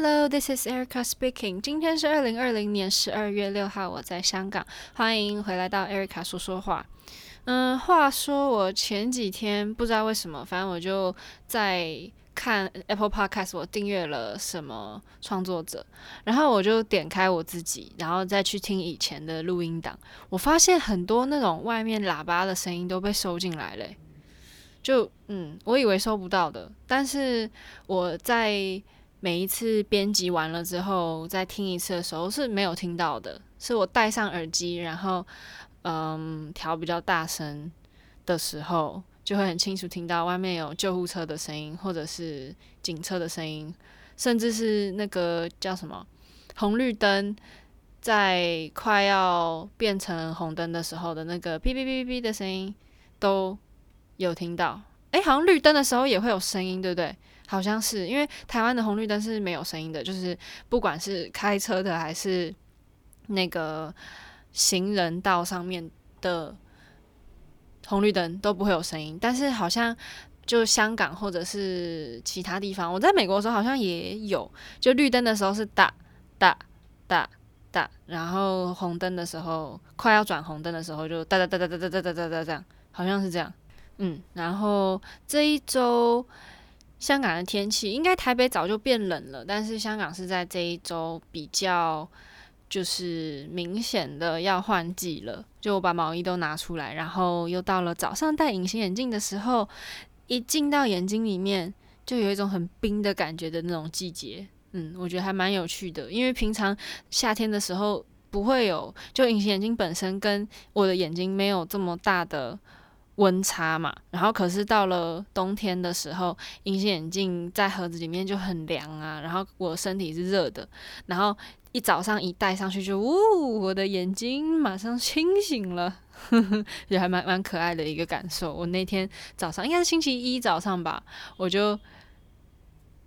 Hello, this is Erica speaking. 今天是二零二零年十二月六号，我在香港，欢迎回来到 Erica 说说话。嗯，话说我前几天不知道为什么，反正我就在看 Apple Podcast，我订阅了什么创作者，然后我就点开我自己，然后再去听以前的录音档，我发现很多那种外面喇叭的声音都被收进来了。就嗯，我以为收不到的，但是我在。每一次编辑完了之后，再听一次的时候是没有听到的，是我戴上耳机，然后嗯调比较大声的时候，就会很清楚听到外面有救护车的声音，或者是警车的声音，甚至是那个叫什么红绿灯在快要变成红灯的时候的那个哔哔哔哔的声音都有听到。诶，好像绿灯的时候也会有声音，对不对？好像是，因为台湾的红绿灯是没有声音的，就是不管是开车的还是那个行人道上面的红绿灯都不会有声音。但是好像就香港或者是其他地方，我在美国的时候好像也有，就绿灯的时候是哒哒哒哒，然后红灯的时候快要转红灯的时候就哒哒哒哒哒哒哒哒哒这样，好像是这样。嗯，然后这一周。香港的天气应该台北早就变冷了，但是香港是在这一周比较就是明显的要换季了。就我把毛衣都拿出来，然后又到了早上戴隐形眼镜的时候，一进到眼睛里面就有一种很冰的感觉的那种季节。嗯，我觉得还蛮有趣的，因为平常夏天的时候不会有，就隐形眼镜本身跟我的眼睛没有这么大的。温差嘛，然后可是到了冬天的时候，隐形眼镜在盒子里面就很凉啊，然后我身体是热的，然后一早上一戴上去就，呜，我的眼睛马上清醒了，呵呵，也还蛮蛮可爱的一个感受。我那天早上应该是星期一早上吧，我就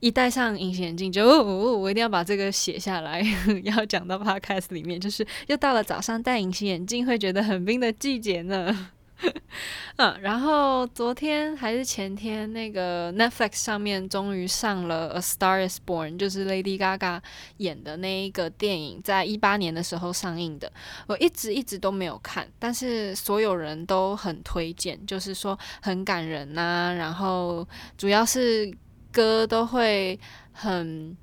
一戴上隐形眼镜就，呜，我一定要把这个写下来，要讲到 Podcast 里面，就是又到了早上戴隐形眼镜会觉得很冰的季节呢。嗯，然后昨天还是前天，那个 Netflix 上面终于上了《A Star Is Born》，就是 Lady Gaga 演的那一个电影，在一八年的时候上映的。我一直一直都没有看，但是所有人都很推荐，就是说很感人呐、然后主要是歌都会很。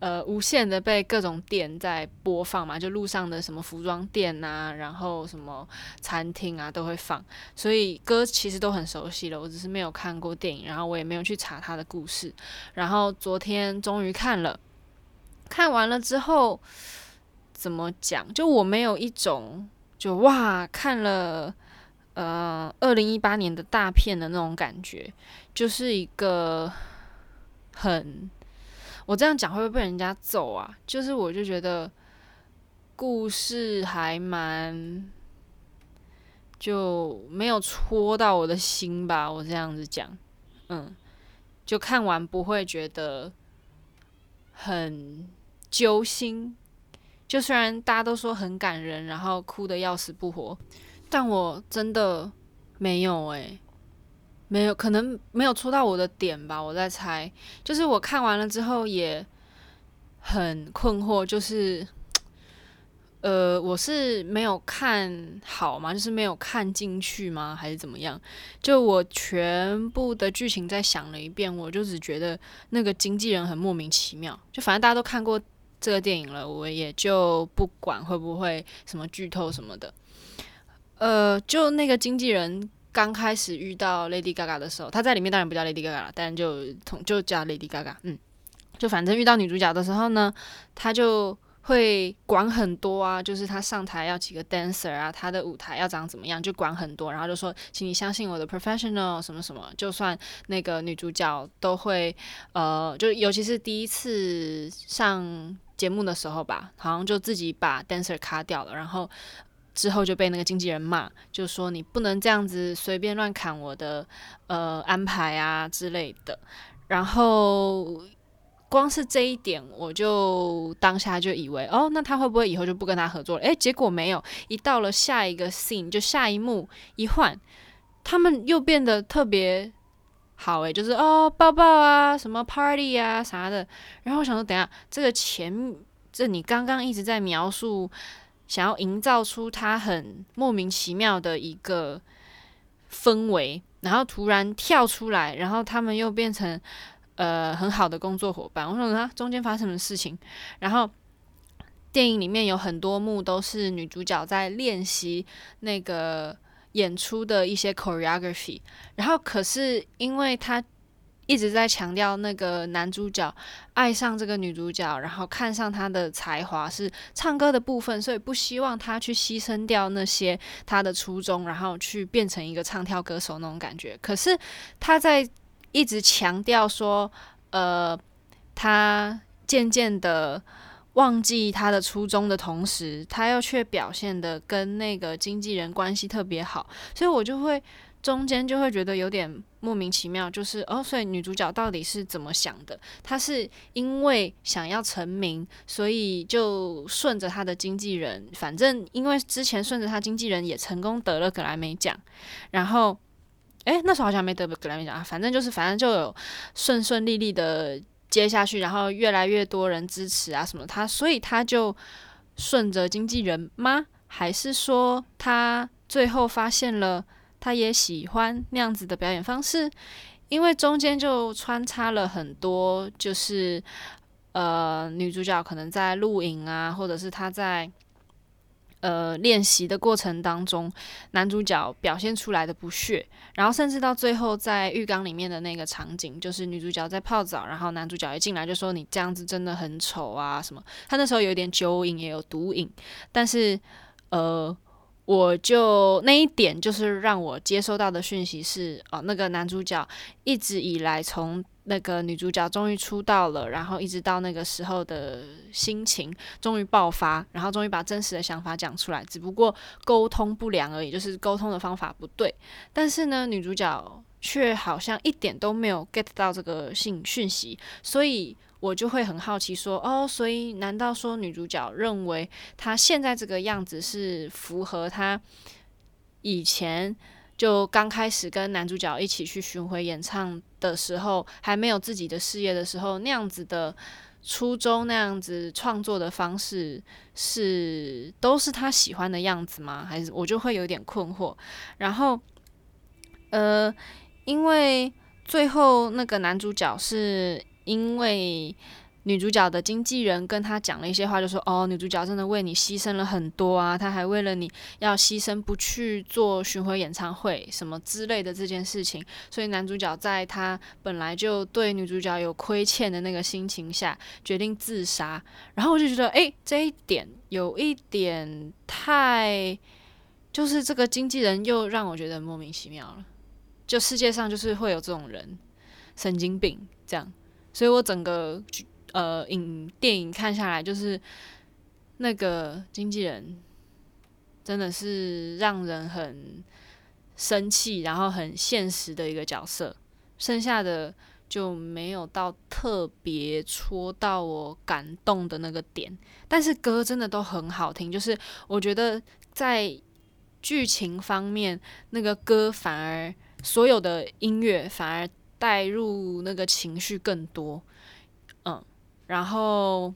呃，无限的被各种店在播放嘛，就路上的什么服装店啊，然后什么餐厅啊都会放，所以歌其实都很熟悉了。我只是没有看过电影，然后我也没有去查他的故事。然后昨天终于看了，看完了之后怎么讲？就我没有一种就哇看了呃二零一八年的大片的那种感觉，就是一个很。我这样讲会不会被人家揍啊？就是我就觉得故事还蛮就没有戳到我的心吧。我这样子讲，嗯，就看完不会觉得很揪心。就虽然大家都说很感人，然后哭得要死不活，但我真的没有诶、没有，可能没有戳到我的点吧，我在猜。就是我看完了之后也很困惑，就是，呃，我是没有看好吗？就是没有看进去吗？还是怎么样？就我全部的剧情再想了一遍，我就只觉得那个经纪人很莫名其妙。就反正大家都看过这个电影了，我也就不管会不会什么剧透什么的。呃，就那个经纪人。刚开始遇到 Lady Gaga 的时候，她在里面当然不叫 Lady Gaga 了，但就同就叫 Lady Gaga。嗯，就反正遇到女主角的时候呢，她就会管很多啊，就是她上台要几个 dancer 啊，她的舞台要长怎么样，就管很多，然后就说，请你相信我的 professional 什么什么，就算那个女主角都会，呃，就尤其是第一次上节目的时候吧，好像就自己把 dancer 卡掉了，然后。之后就被那个经纪人骂，就说你不能这样子随便乱砍我的呃安排啊之类的。然后光是这一点，我就当下就以为哦，那他会不会以后就不跟他合作了？诶，结果没有，一到了下一个 scene，就下一幕一换，他们又变得特别好诶，就是哦抱抱啊，什么 party 啊啥的。然后我想说，等下这个前这你刚刚一直在描述，想要营造出他很莫名其妙的一个氛围，然后突然跳出来，然后他们又变成呃很好的工作伙伴。我说啊，中间发生什么事情？然后。电影里面有很多幕都是女主角在练习那个演出的一些 choreography，然后可是因为她一直在强调那个男主角爱上这个女主角，然后看上她的才华是唱歌的部分，所以不希望她去牺牲掉那些她的初衷，然后去变成一个唱跳歌手那种感觉。可是她在一直强调说，呃，她渐渐的。忘记他的初衷的同时，他又却表现得跟那个经纪人关系特别好，所以我就会中间就会觉得有点莫名其妙，就是哦，所以女主角到底是怎么想的？她是因为想要成名，所以就顺着她的经纪人，反正因为之前顺着她经纪人也成功得了格莱美奖，然后诶，那时候好像没得格莱美奖啊，反正就是反正就有顺顺利利的。接下去，然后越来越多人支持啊什么她，所以她就顺着经纪人吗？还是说她最后发现了他也喜欢那样子的表演方式？因为中间就穿插了很多，就是呃女主角可能在录影啊，或者是她在。呃，练习的过程当中，男主角表现出来的不屑，然后甚至到最后在浴缸里面的那个场景，就是女主角在泡澡，然后男主角一进来就说：“你这样子真的很丑啊！”什么？他那时候有点酒瘾，也有毒瘾，但是呃，我就那一点就是让我接收到的讯息是：哦，那个男主角一直以来从。那个女主角终于出道了，然后一直到那个时候的心情终于爆发，然后终于把真实的想法讲出来，只不过沟通不良而已，就是沟通的方法不对。但是呢，女主角却好像一点都没有 get 到这个信讯息，所以我就会很好奇说，哦，所以难道说女主角认为她现在这个样子是符合她以前？就刚开始跟男主角一起去巡回演唱的时候，还没有自己的事业的时候，那样子的初衷，那样子创作的方式是都是她喜欢的样子吗？还是我就会有点困惑。然后，呃，因为最后那个男主角是因为。女主角的经纪人跟她讲了一些话，就说：“哦，女主角真的为你牺牲了很多啊，她还为了你要牺牲不去做巡回演唱会什么之类的这件事情。”所以男主角在他本来就对女主角有亏欠的那个心情下，决定自杀。然后我就觉得，诶，这一点有一点太，就是这个经纪人又让我觉得莫名其妙了。就世界上就是会有这种人，神经病这样。所以我整个。呃，影电影看下来，就是那个经纪人真的是让人很生气，然后很现实的一个角色。剩下的就没有到特别戳到我感动的那个点，但是歌真的都很好听。就是我觉得在剧情方面，那个歌反而所有的音乐反而带入那个情绪更多。嗯。然后，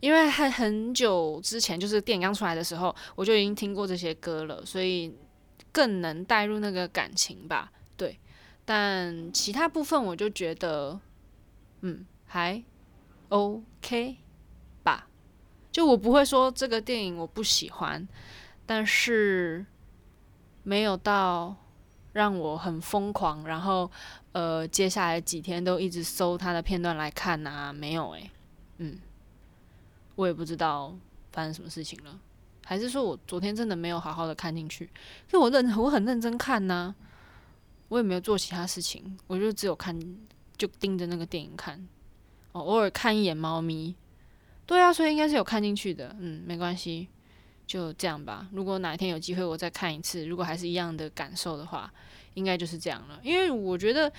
因为很很久之前，就是电影刚出来的时候，我就已经听过这些歌了，所以更能带入那个感情吧。对，但其他部分我就觉得，嗯，还 OK 吧。就我不会说这个电影我不喜欢，但是没有到。让我很疯狂，然后呃，接下来几天都一直搜他的片段来看啊，没有诶、嗯，我也不知道发生什么事情了，还是说我昨天真的没有好好的看进去？因为我认我很认真看呐、我也没有做其他事情，我就只有看，就盯着那个电影看，哦，偶尔看一眼猫咪，对啊，所以应该是有看进去的，嗯，没关系。就这样吧。如果哪一天有机会，我再看一次，如果还是一样的感受的话，应该就是这样了。因为我觉得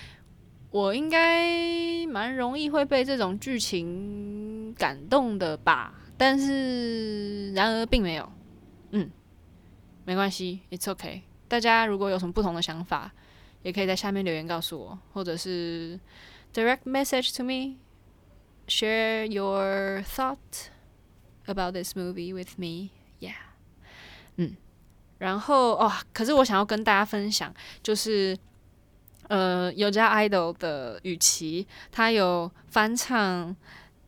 我应该蛮容易会被这种剧情感动的吧。但是，然而并没有。嗯，没关系，It's OK。大家如果有什么不同的想法，也可以在下面留言告诉我，或者是 direct message to me，share your thought about this movie with me，yeah，嗯，然后哦，可是我想要跟大家分享，就是呃，有家 idol 的雨琦，他有翻唱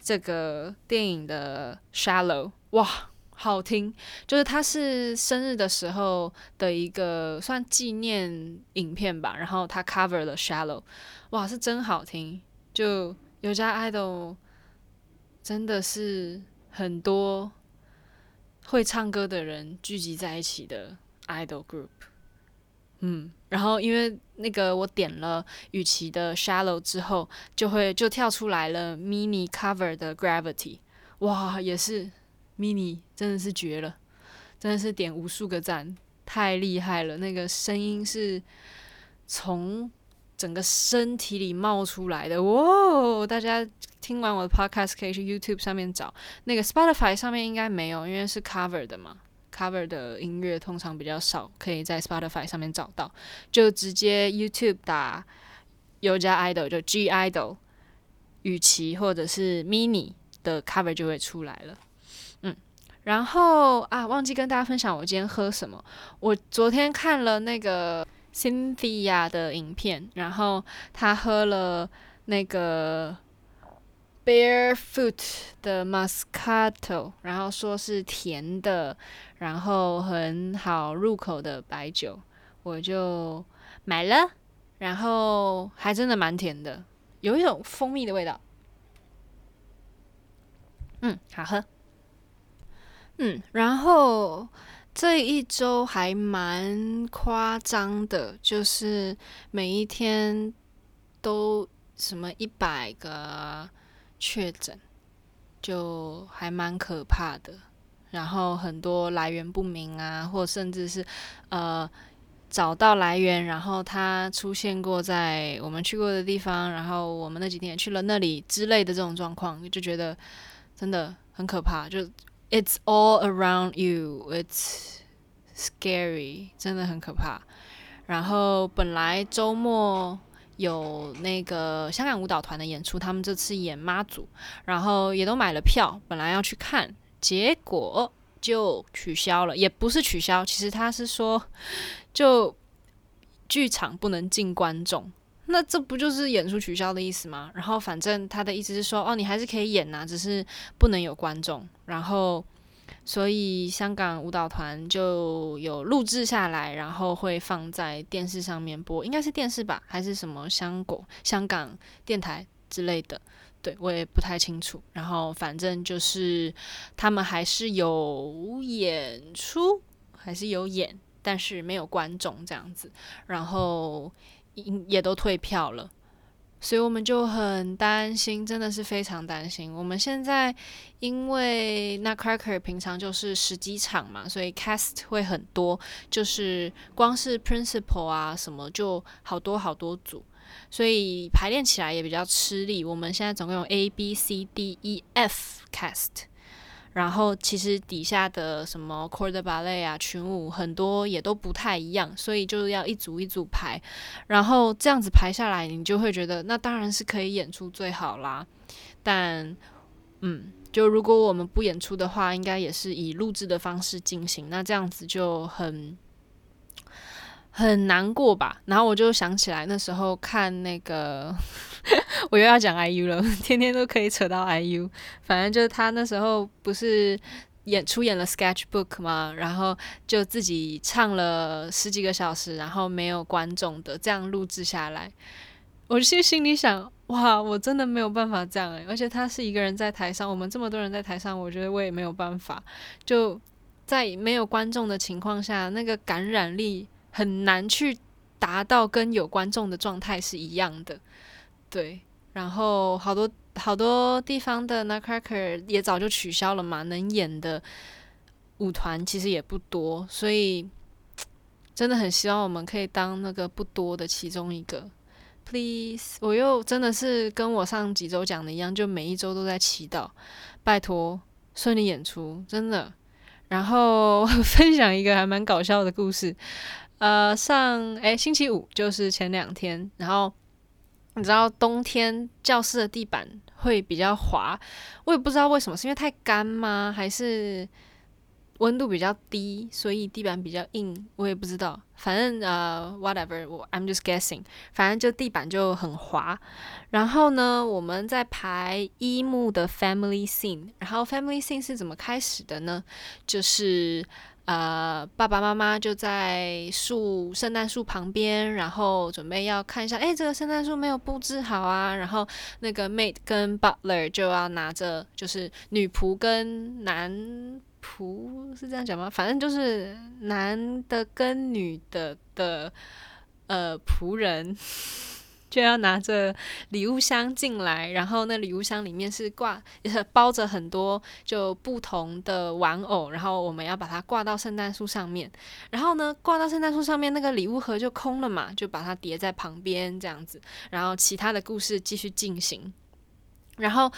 这个电影的 Shallow，哇！好听，就是他是生日的时候的一个算纪念影片吧，然后他 cover 了 Shallow，哇，是真好听。就有家 idol 真的是很多会唱歌的人聚集在一起的 idol group，嗯，然后因为那个我点了雨琦的 Shallow 之后，就会就跳出来了 Mini cover 的 Gravity，哇，也是。mini 真的是绝了，真的是点无数个赞，太厉害了！那个声音是从整个身体里冒出来的，哇！大家听完我的 podcast 可以去 YouTube 上面找，那个 Spotify 上面应该没有，因为是 cover 的嘛，cover 的音乐通常比较少，可以在 Spotify 上面找到，就直接 YouTube 打有加 idol 就 G idol 雨琦或者是 mini 的 cover 就会出来了。嗯然后啊，忘记跟大家分享我今天喝什么。我昨天看了那个 Cynthia 的影片，然后他喝了那个 Barefoot 的 Moscato，然后说是甜的，然后很好入口的白酒，我就买了，然后还真的蛮甜的，有一种蜂蜜的味道。嗯，好喝。嗯，然后这一周还蛮夸张的，就是每一天都什么一百个确诊，就还蛮可怕的。然后很多来源不明啊，或甚至是呃找到来源，然后他出现过在我们去过的地方，然后我们那几天也去了那里之类的这种状况，就觉得真的很可怕，就。It's all around you. It's scary，真的很可怕。然后本来周末有那个香港舞蹈团的演出，他们这次演妈祖，然后也都买了票，本来要去看，结果就取消了。也不是取消，其实他是说，就剧场不能进观众。那这不就是演出取消的意思吗？然后反正他的意思是说，哦，你还是可以演呐，只是不能有观众。然后，所以香港舞蹈团就有录制下来，然后会放在电视上面播，应该是电视吧，还是什么香港香港电台之类的？对，我也不太清楚。然后反正就是他们还是有演出，还是有演，但是没有观众这样子。然后。也都退票了，所以我们就很担心，真的是非常担心。我们现在因为 Nutcracker 平常就是十几场嘛，所以 cast 会很多，就是光是 principal 啊什么就好多好多组，所以排练起来也比较吃力。我们现在总共有 A B C D E F cast。然后其实底下的什么 corde ballet 啊、群舞很多也都不太一样，所以就是要一组一组排，然后这样子排下来，你就会觉得那当然是可以演出最好啦。但嗯，就如果我们不演出的话，应该也是以录制的方式进行，那这样子就很。很难过吧，然后我就想起来那时候看那个，我又要讲 IU 了，天天都可以扯到 IU。反正就是他那时候不是演出演了 Sketchbook 嘛，然后就自己唱了十几个小时，然后没有观众的这样录制下来。我其实心里想，哇，我真的没有办法这样诶，而且他是一个人在台上，我们这么多人在台上，我觉得我也没有办法。就在没有观众的情况下，那个感染力。很难去达到跟有观众的状态是一样的，对。然后好多好多地方的 Nutcracker 也早就取消了嘛，能演的舞团其实也不多，所以真的很希望我们可以当那个不多的其中一个。Please，我又真的是跟我上几周讲的一样，就每一周都在祈祷，拜托顺利演出，真的。然后 分享一个还蛮搞笑的故事。呃，上诶、星期五就是前两天，然后你知道冬天教室的地板会比较滑，我也不知道为什么，是因为太干吗？还是？温度比较低，所以地板比较硬，我也不知道。反正呃，whatever，我 I'm just guessing。反正就地板就很滑。然后呢，我们在排一幕的 family scene。然后 family scene 是怎么开始的呢？就是呃，爸爸妈妈就在树圣诞树旁边，然后准备要看一下，诶，这个圣诞树没有布置好啊。然后那个 maid 跟 butler 就要拿着，就是女仆跟男。仆是这样讲吗？反正就是男的跟女的的呃仆人就要拿着礼物箱进来，然后那礼物箱里面是挂包着很多就不同的玩偶，然后我们要把它挂到圣诞树上面。然后呢，挂到圣诞树上面那个礼物盒就空了嘛，就把它叠在旁边这样子。然后其他的故事继续进行。然后。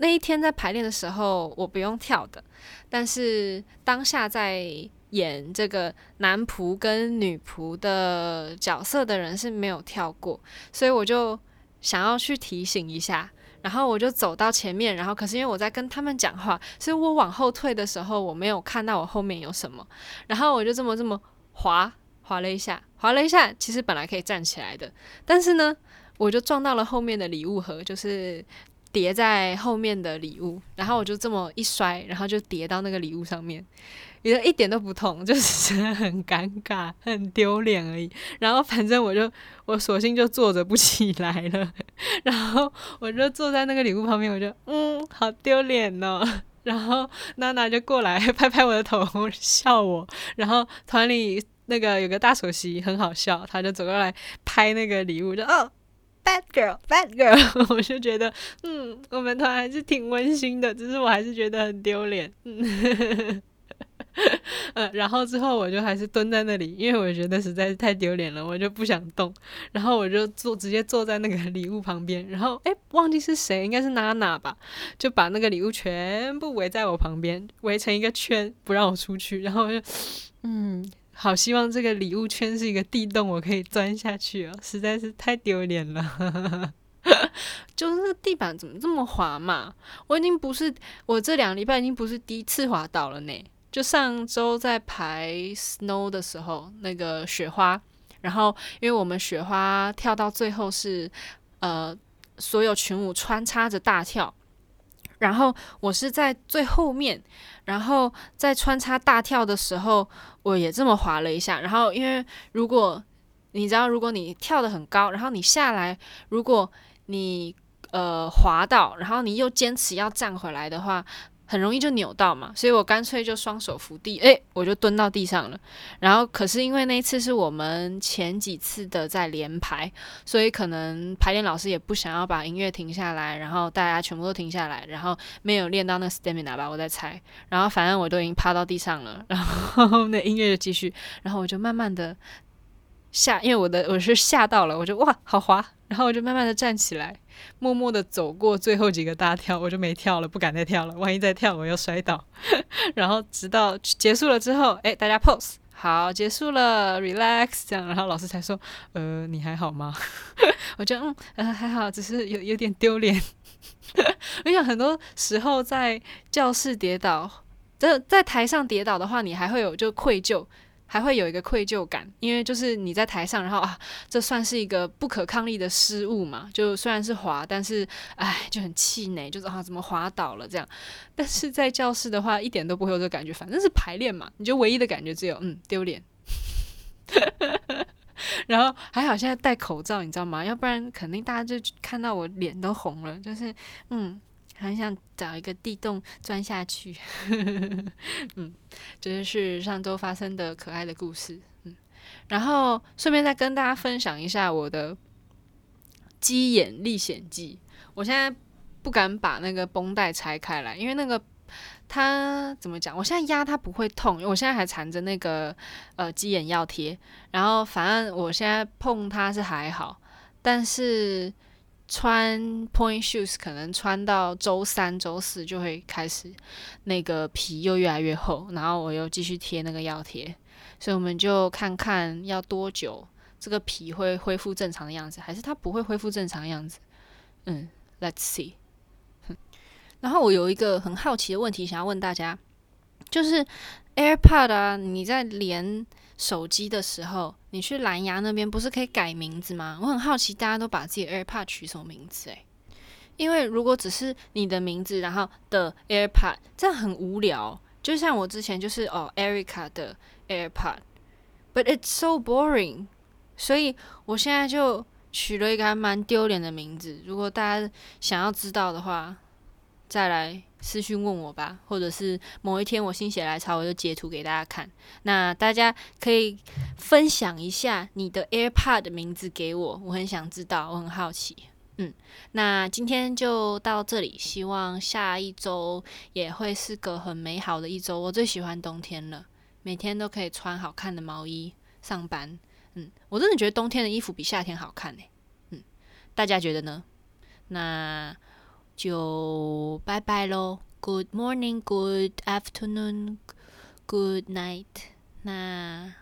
那一天在排练的时候，我不用跳的，但是当下在演这个男仆跟女仆的角色的人是没有跳过，所以我就想要去提醒一下，然后我就走到前面，然后可是因为我在跟他们讲话，所以我往后退的时候，我没有看到我后面有什么，然后我就这么这么滑滑了一下，滑了一下，其实本来可以站起来的，但是呢，我就撞到了后面的礼物盒，就是。叠在后面的礼物，然后我就这么一摔，然后就叠到那个礼物上面，觉得一点都不痛，就是真的很尴尬、很丢脸而已。然后反正我就我索性就坐着不起来了，然后我就坐在那个礼物旁边，我就嗯，好丢脸哦。然后娜娜就过来拍拍我的头笑我，然后团里那个有个大首席很好笑，他就走过来拍那个礼物，就哦。Bad girl, bad girl，我就觉得，嗯，我们团还是挺温馨的，只是我还是觉得很丢脸，嗯，呃，然后之后我就还是蹲在那里，因为我觉得实在是太丢脸了，我就不想动，然后我就坐，直接坐在那个 礼物旁边，然后，诶，忘记是谁，应该是娜娜吧，就把那个礼物全部围在我旁边，围成一个圈，不让我出去，然后我就，嗯。好希望这个礼物圈是一个地洞，我可以钻下去哦！实在是太丢脸了，就是地板怎么这么滑嘛？我已经不是，我这两礼拜已经不是第一次滑倒了呢。就上周在排 snow 的时候，那个雪花，然后因为我们雪花跳到最后是呃所有群舞穿插着大跳。然后我是在最后面，然后在穿插大跳的时候，我也这么滑了一下。然后因为如果你知道，如果你跳得很高，然后你下来，如果你呃滑倒，然后你又坚持要站回来的话。很容易就扭到嘛，所以我干脆就双手扶地，诶，我就蹲到地上了。然后可是因为那一次是我们前几次的在连排，所以可能排练老师也不想要把音乐停下来，然后大家全部都停下来，然后没有练到那 stamina 吧，我在猜。然后反正我都已经趴到地上了，然后 那音乐就继续，然后我就慢慢的下，因为我的我是吓到了，我就哇好滑，然后我就慢慢的站起来。默默地走过最后几个大跳，我就没跳了，不敢再跳了。万一再跳，我又摔倒。然后直到结束了之后，诶，大家 pose 好，结束了，relax 这样，然后老师才说，呃，你还好吗？我觉得嗯，呃，还好，只是有有点丢脸。我想很多时候在教室跌倒，在在台上跌倒的话，你还会有就愧疚。还会有一个愧疚感，因为就是你在台上，然后啊，这算是一个不可抗力的失误嘛？就虽然是滑，但是哎，就很气馁，就是啊，怎么滑倒了这样？但是在教室的话，一点都不会有这感觉，反正是排练嘛，你就唯一的感觉只有嗯丢脸。然后还好现在戴口罩，你知道吗？要不然肯定大家就看到我脸都红了，就是嗯。很想找一个地洞钻下去，嗯，这就是上周发生的可爱的故事，嗯，然后顺便再跟大家分享一下我的鸡眼历险记。我现在不敢把那个绷带拆开来，因为那个它怎么讲？我现在压它不会痛，因为我现在还缠着那个呃鸡眼药贴，然后反正我现在碰它是还好，但是。穿 point shoes 可能穿到周三、周四就会开始那个皮又越来越厚，然后我又继续贴那个药贴，所以我们就看看要多久这个皮会恢复正常的样子，还是它不会恢复正常的样子？嗯，Let's see。然后我有一个很好奇的问题想要问大家，就是 AirPod 啊，你在连手机的时候，你去蓝牙那边不是可以改名字吗？我很好奇，大家都把自己的 AirPod 取什么名字？诶，因为如果只是你的名字，然后的 AirPod，这样很无聊。就像我之前就是哦，Erica 的 AirPod，but it's so boring。所以我现在就取了一个还蛮丢脸的名字。如果大家想要知道的话，再来私讯问我吧，或者是某一天我心血来潮，我就截图给大家看。那大家可以分享一下你的 AirPod 的名字给我，我很想知道，我很好奇。嗯，那今天就到这里，希望下一周也会是个很美好的一周。我最喜欢冬天了，每天都可以穿好看的毛衣上班。嗯，我真的觉得冬天的衣服比夏天好看呢。嗯，大家觉得呢？那。就拜拜喽，Good morning, good afternoon, good night。那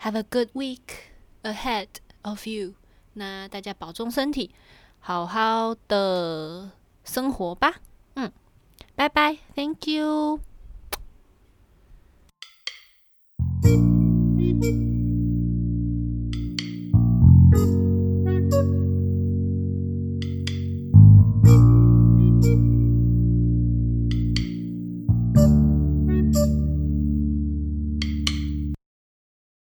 Have a good week ahead of you。那大家保重身体，好好的生活吧。嗯，拜拜，Thank you。